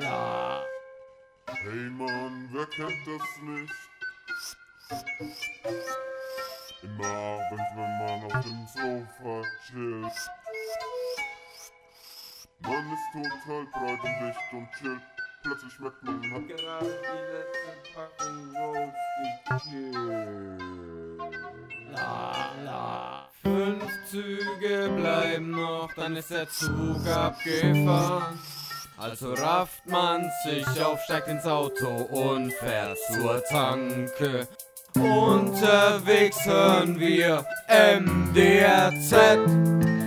Ja. Hey Mann, wer kennt das nicht? Immer wenn man auf dem Sofa chillt. Man ist total breit und dicht und chillt. Plötzlich schmeckt man hat gerade die letzten Packen Rolls gekillt. Züge bleiben noch, dann ist der Zug abgefahren. Also rafft man sich auf, steigt ins Auto und fährt zur Tanke. Unterwegs hören wir MDRZ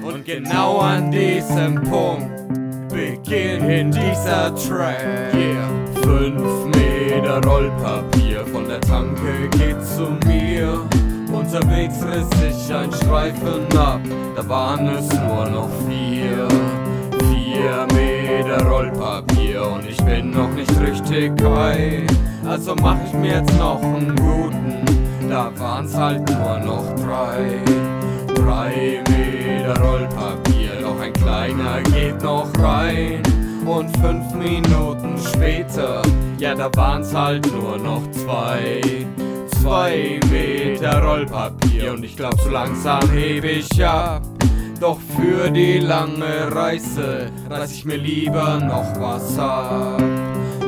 und genau an diesem Punkt beginnt dieser Track. Yeah. Fünf Meter Rollpapier von der Tanke geht zu mir. Unterwegs riss ich ein Streifen ab, da waren es nur noch vier. Vier Meter Rollpapier und ich bin noch nicht richtig high. Also mach ich mir jetzt noch einen guten, da waren's halt nur noch drei. Drei Meter Rollpapier, noch ein kleiner geht noch rein. Und fünf Minuten später, ja da waren's halt nur noch zwei. Zwei Meter Rollpapier und ich glaub so langsam heb ich ab. Doch für die lange Reise reiß ich mir lieber noch was ab.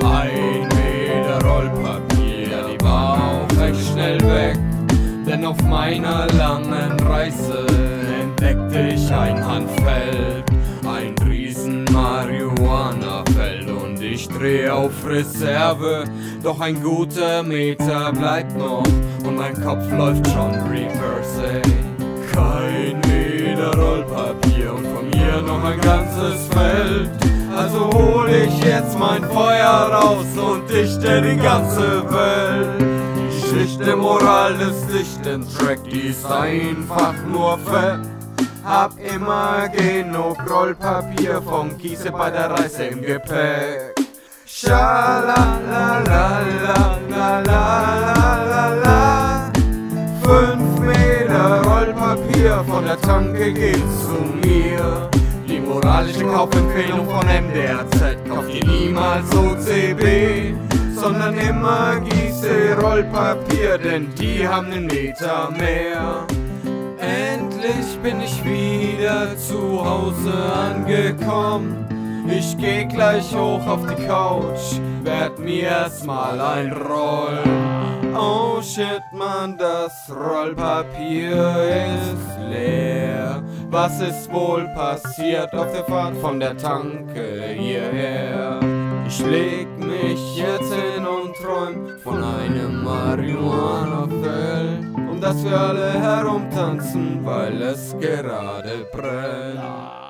Ein Meter Rollpapier, die war auch recht schnell weg. Denn auf meiner langen Reise entdeckte ich ein Handfeld, ich dreh auf Reserve. Doch ein guter Meter bleibt noch und mein Kopf läuft schon reverse. Kein Meter Rollpapier und von mir noch ein ganzes Feld. Also hol ich jetzt mein Feuer raus und dichte die ganze Welt. Die schlichte Moral des dichten Track, die ist einfach nur fett. Hab immer genug Rollpapier vom Kiese bei der Reise im Gepäck. Schalalalalalalalalala. Fünf Meter Rollpapier von der Tanke geht zu mir. Die moralische Kaufempfehlung von MDRZ kauft ihr niemals OCB, sondern immer Gieße Rollpapier, denn die haben einen Meter mehr. Endlich bin ich wieder zu Hause angekommen. Ich geh gleich hoch auf die Couch, werd mir erstmal ein Roll. Oh shit, man, das Rollpapier ist leer. Was ist wohl passiert auf der Fahrt von der Tanke hierher? Ich leg mich jetzt hin und träum von einem Marihuana-Feld. Um das wir alle herumtanzen, weil es gerade brennt.